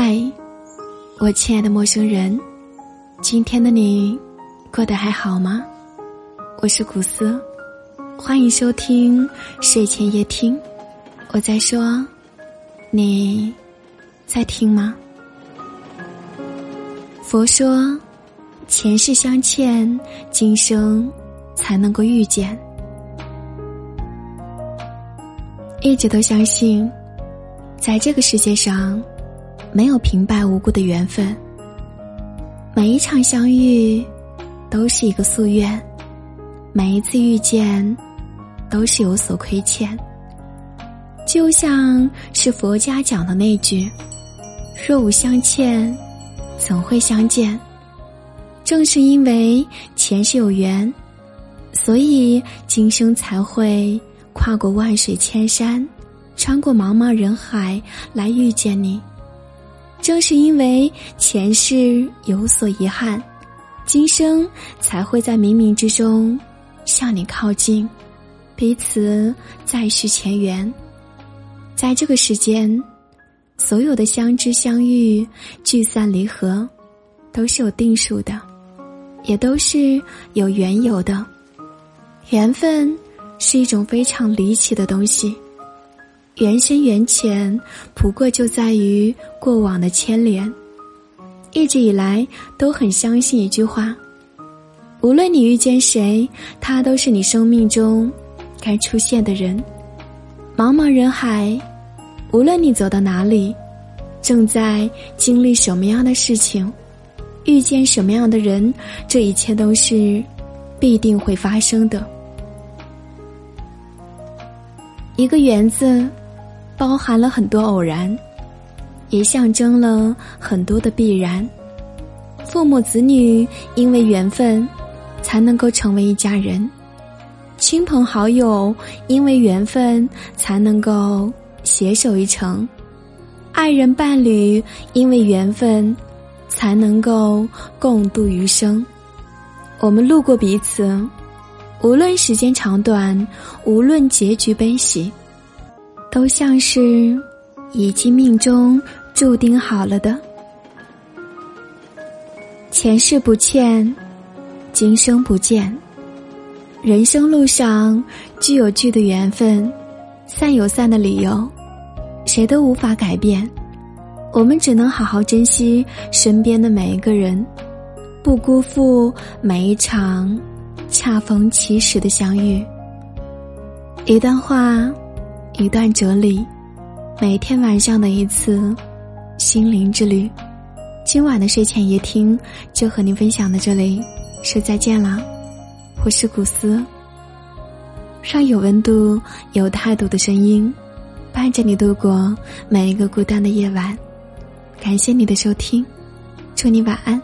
嗨，我亲爱的陌生人，今天的你过得还好吗？我是古斯，欢迎收听睡前夜听。我在说，你在听吗？佛说，前世相欠，今生才能够遇见。一直都相信，在这个世界上。没有平白无故的缘分，每一场相遇都是一个夙愿，每一次遇见都是有所亏欠。就像是佛家讲的那句：“若无相欠，怎会相见？”正是因为前世有缘，所以今生才会跨过万水千山，穿过茫茫人海来遇见你。正是因为前世有所遗憾，今生才会在冥冥之中向你靠近，彼此再续前缘。在这个时间，所有的相知相遇、聚散离合，都是有定数的，也都是有缘由的。缘分是一种非常离奇的东西。缘深缘浅，不过就在于过往的牵连。一直以来都很相信一句话：无论你遇见谁，他都是你生命中该出现的人。茫茫人海，无论你走到哪里，正在经历什么样的事情，遇见什么样的人，这一切都是必定会发生的。一个缘字。包含了很多偶然，也象征了很多的必然。父母子女因为缘分，才能够成为一家人；亲朋好友因为缘分，才能够携手一程；爱人伴侣因为缘分，才能够共度余生。我们路过彼此，无论时间长短，无论结局悲喜。都像是已经命中注定好了的，前世不欠，今生不见。人生路上聚有聚的缘分，散有散的理由，谁都无法改变。我们只能好好珍惜身边的每一个人，不辜负每一场恰逢其时的相遇。一段话。一段哲理，每天晚上的一次心灵之旅。今晚的睡前夜听就和您分享到这里，说再见了。我是古斯，让有温度、有态度的声音伴着你度过每一个孤单的夜晚。感谢你的收听，祝你晚安。